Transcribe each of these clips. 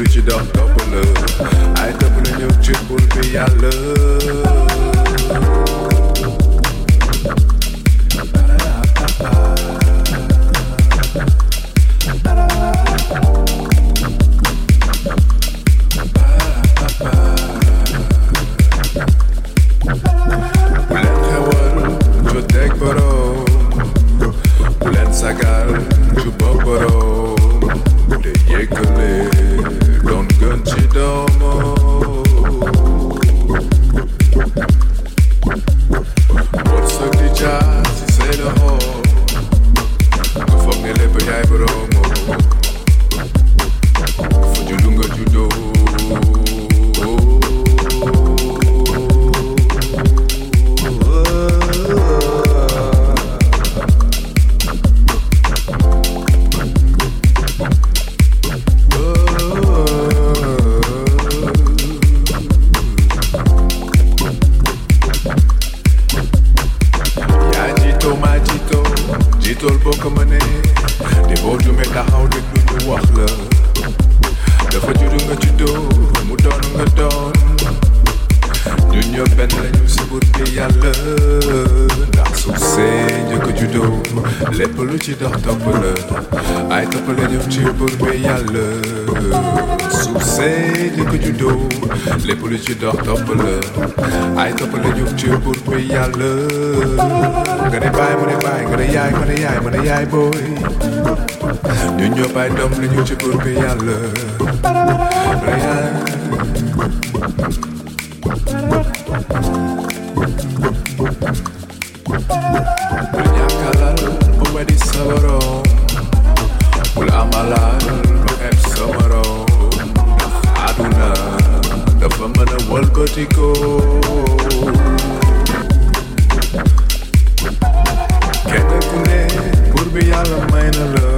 Richard off double love. I double in your triple B, I love. ci dox topp la ay topp la ñëw ci buur bi yàlla. Suuf see ni ko juddoo lépp lu ci dox topp la ay topp la ñëw ci buur bi yàlla. Nga ne baay ma ne baay nga ne yaay ma ne ne yaay booy. Ñu ñoo wedi saborą Ulamalar ep samarą Aduna dafa mën a walkotiko Kenn ku ne buur bi yàlla may na la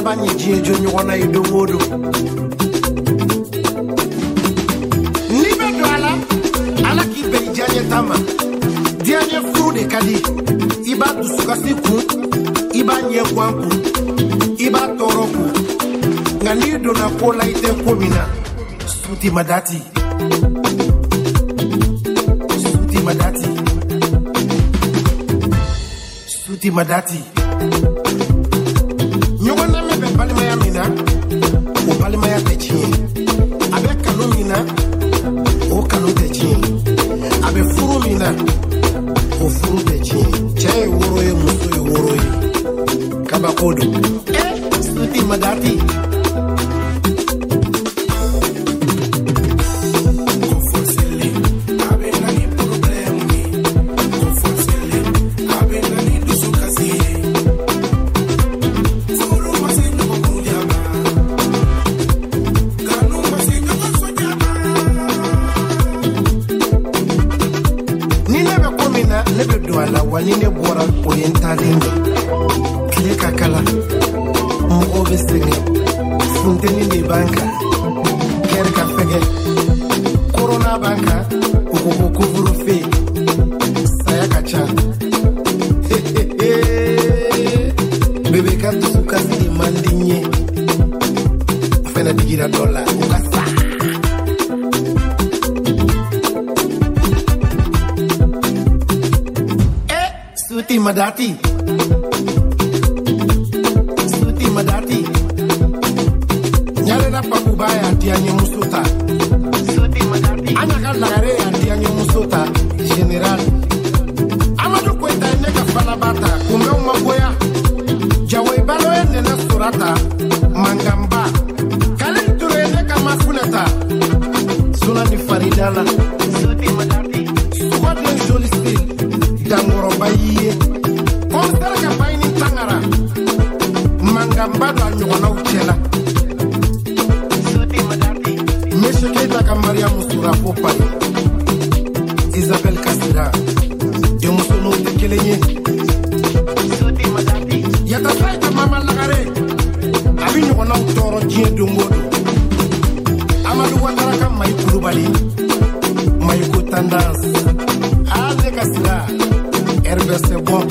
abanye gye edwo nye wɔn ayɛ domodo nnipa do ala ala ka ibɛ gye anyɛ tama. Deɛ anyɛ de kadi. Iba tusukasi ku iba nyɛ kwanku iba toroku. Ku nga ni donna ko la i tɛ ko min na suti madati. Suti madati. Suti madati. kodo. Eh, stuti magati. toro jiɲɛ dongo don amadu watara ka mayi kulubali mayi ko ale ka sira rbc bɔn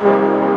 嗯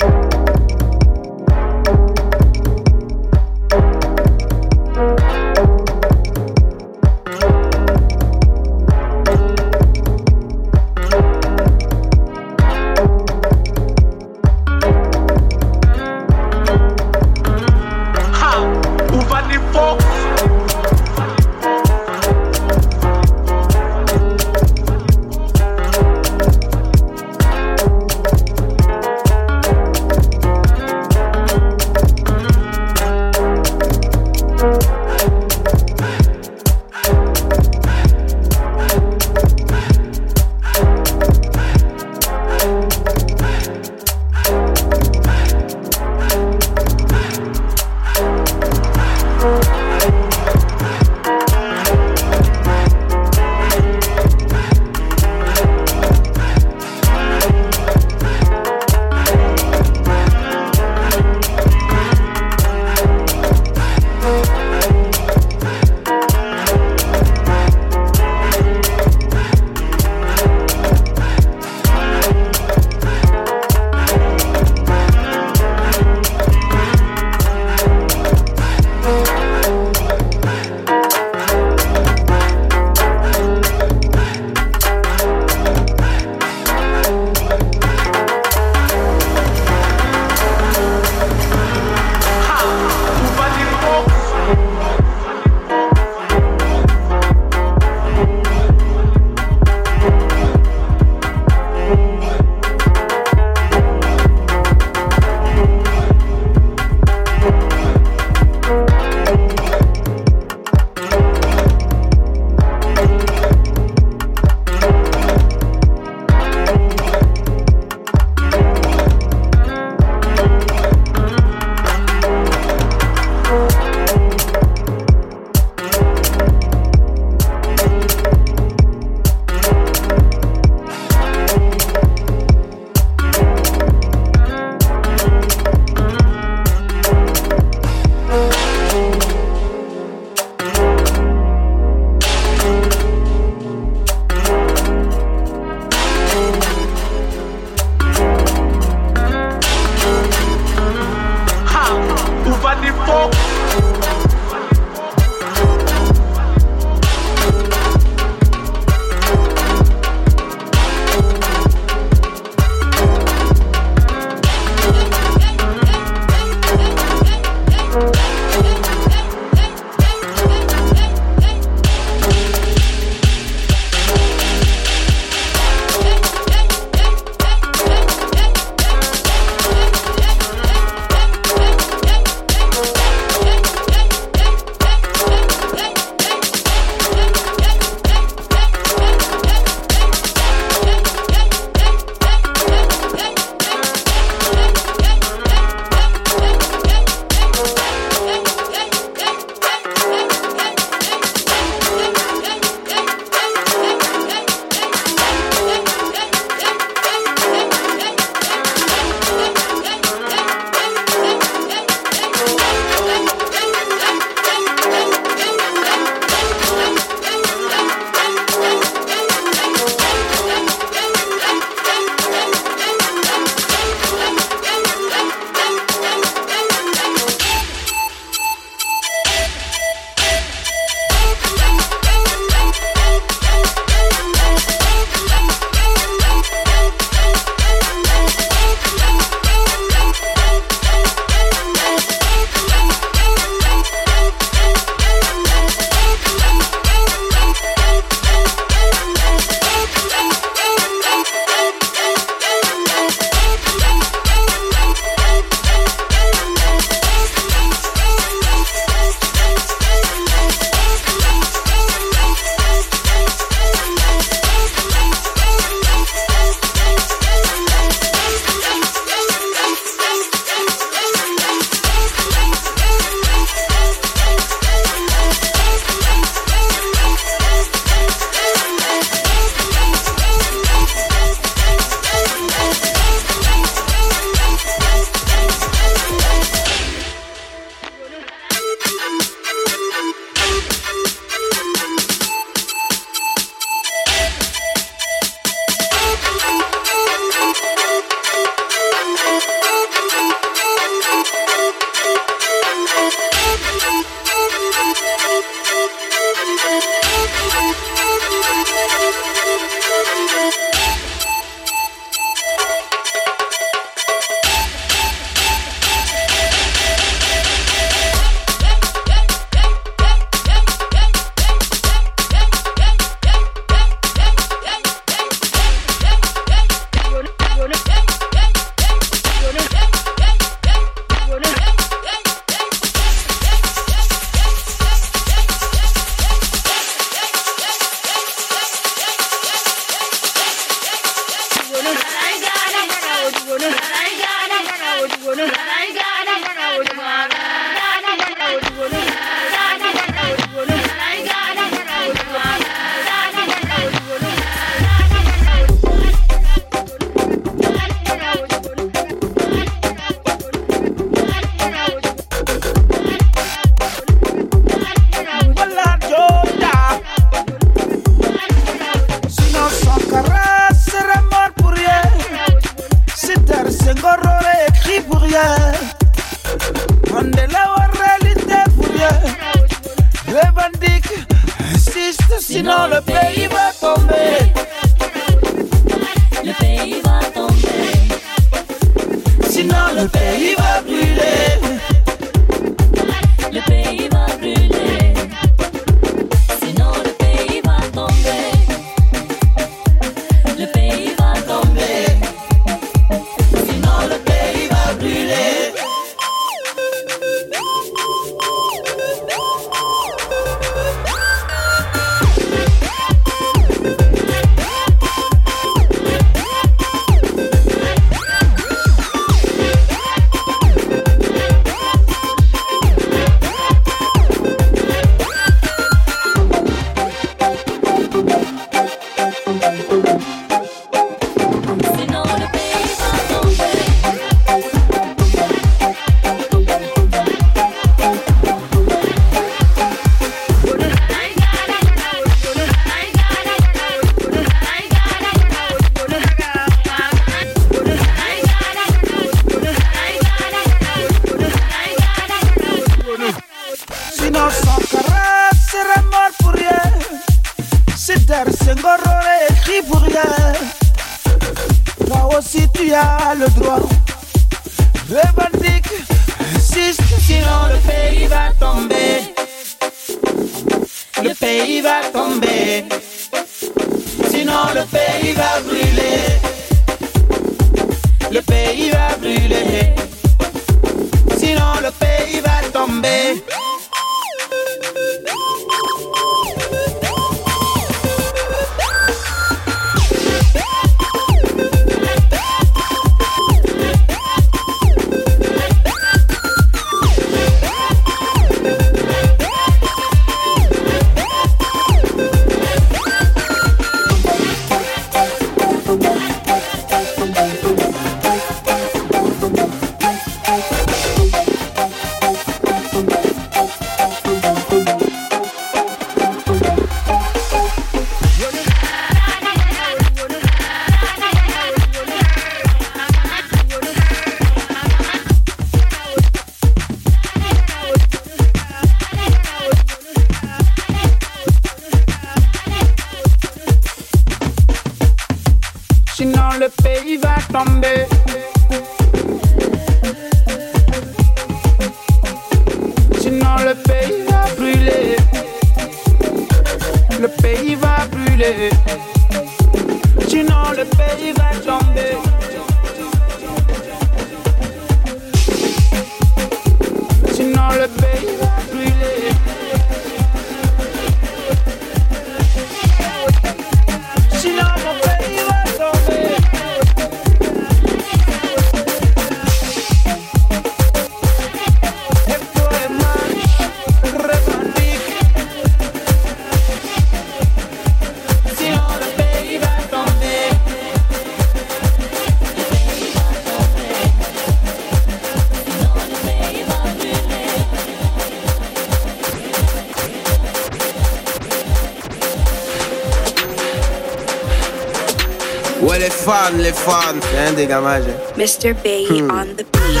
c'est un dégamage. Mr. Bay Hmm. on the beat.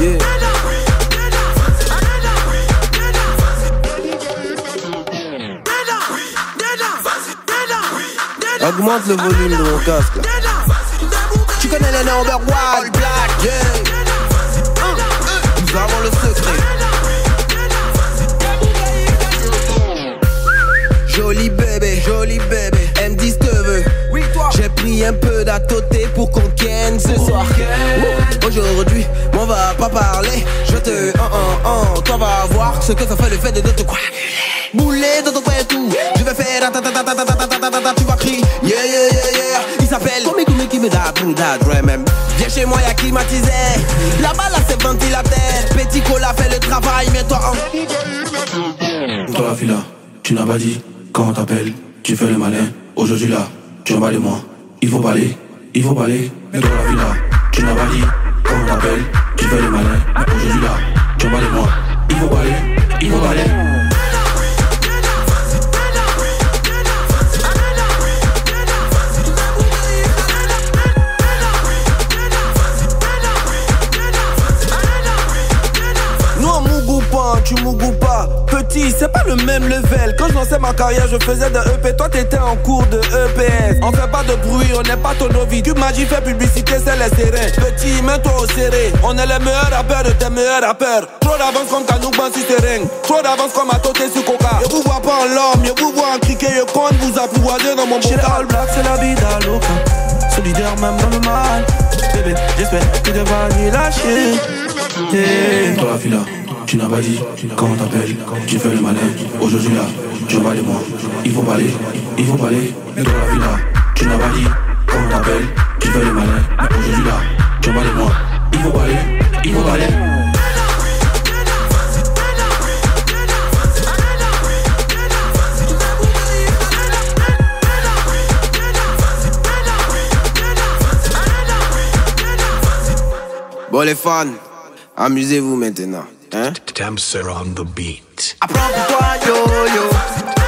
Yeah. Augmente le volume de mon casque. là. Tu connais les number one, black, yeah. Nous avons le secret. Joli bébé, joli bébé, elle me dit J'ai pris un peu d'atoté pour qu'on tienne ce soir. Aujourd'hui, on va pas parler. Je te. Oh, oh, oh, toi va voir ce que ça fait le fait de te quoi. Bouler dans ton coin et tout. Je vais faire. ta, ta, ta, ta, ta, ta, ta, ta, ta, ta, ta, Tu vas crier. Yeah, yeah, yeah, yeah. Il s'appelle. Komi Komi qui me da, boum, da, dre, même. Viens chez moi, y'a climatisé. Là-bas, là, c'est ventilateur. Petit cola fait le travail, mais toi, en. Toi la fille là, tu n'as pas dit quand on t'appelle, tu fais le malin. Aujourd'hui là, tu en bats de moi. Il faut parler, il faut parler. Mais toi la là, tu n'as pas dit quand on t'appelle, tu fais le malin. Aujourd'hui là, tu en bats de moi. Il faut parler, il faut parler. Tu mougou pas. Petit, c'est pas le même level. Quand je lançais ma carrière, je faisais de EP. Toi, t'étais en cours de EPS. On fait pas de bruit, on n'est pas ton novice. Tu m'as dit fait publicité, c'est les serrés. Petit, mets-toi au serré. On est les meilleurs rappeurs de tes meilleurs rappeurs. Trop d'avance comme Kanoukban si c'est Trop d'avance comme à Toté sur Coca. Je vous vois pas en l'homme, je vous vois en criquet. Je compte vous apprivoiser dans mon Chez bocal. All Black, c'est la vida loca. Solidaire même dans le mal. Bébé, j'espère que tu vas ni lâcher. Yeah. Toi la fille là, tu n'as pas dit comment t'appelles, tu fais le malin. Aujourd'hui là, tu vas de moi. Il faut parler, il faut parler. Toi la là, tu n'as pas dit comment t'appelles, tu fais le malin. Aujourd'hui là, tu vas de moi. Il faut parler, il faut parler. Bon, les fans, amusez-vous maintenant. Hein? Damser on the beat. Apprends pour toi, yo yo.